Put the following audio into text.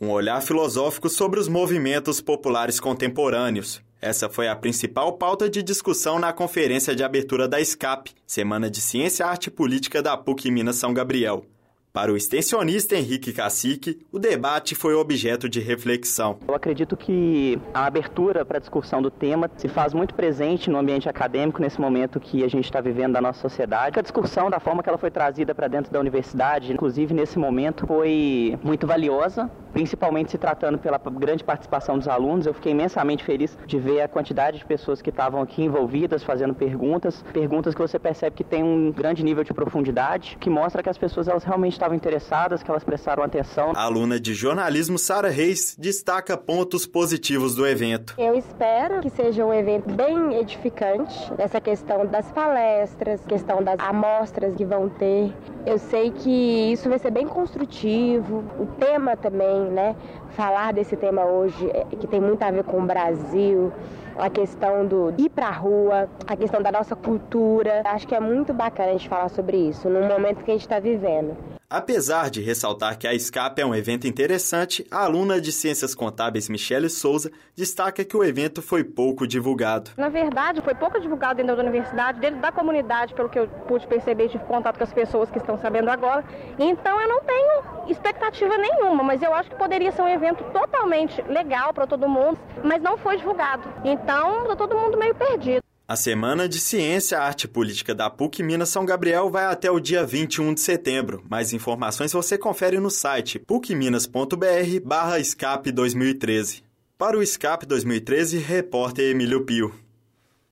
Um olhar filosófico sobre os movimentos populares contemporâneos. Essa foi a principal pauta de discussão na conferência de abertura da SCAP, Semana de Ciência, Arte e Política da PUC Minas São Gabriel. Para o extensionista Henrique Cacique, o debate foi objeto de reflexão. Eu acredito que a abertura para a discussão do tema se faz muito presente no ambiente acadêmico nesse momento que a gente está vivendo da nossa sociedade. A discussão da forma que ela foi trazida para dentro da universidade, inclusive nesse momento, foi muito valiosa principalmente se tratando pela grande participação dos alunos. Eu fiquei imensamente feliz de ver a quantidade de pessoas que estavam aqui envolvidas, fazendo perguntas, perguntas que você percebe que tem um grande nível de profundidade, que mostra que as pessoas elas realmente estavam interessadas, que elas prestaram atenção. A aluna de jornalismo Sara Reis destaca pontos positivos do evento. Eu espero que seja um evento bem edificante, essa questão das palestras, questão das amostras que vão ter. Eu sei que isso vai ser bem construtivo, o tema também né, falar desse tema hoje, é, que tem muito a ver com o Brasil, a questão do ir para a rua, a questão da nossa cultura. Acho que é muito bacana a gente falar sobre isso, num momento que a gente está vivendo. Apesar de ressaltar que a SCAP é um evento interessante, a aluna de Ciências Contábeis Michele Souza destaca que o evento foi pouco divulgado. Na verdade, foi pouco divulgado dentro da universidade, dentro da comunidade, pelo que eu pude perceber, tive contato com as pessoas que estão sabendo agora. Então eu não tenho expectativa nenhuma, mas eu acho que poderia ser um evento totalmente legal para todo mundo, mas não foi divulgado. Então, tá todo mundo meio perdido. A Semana de Ciência, Arte e Política da PUC Minas São Gabriel vai até o dia 21 de setembro. Mais informações você confere no site pucminas.br barra escape 2013. Para o Escape 2013, repórter Emílio Pio.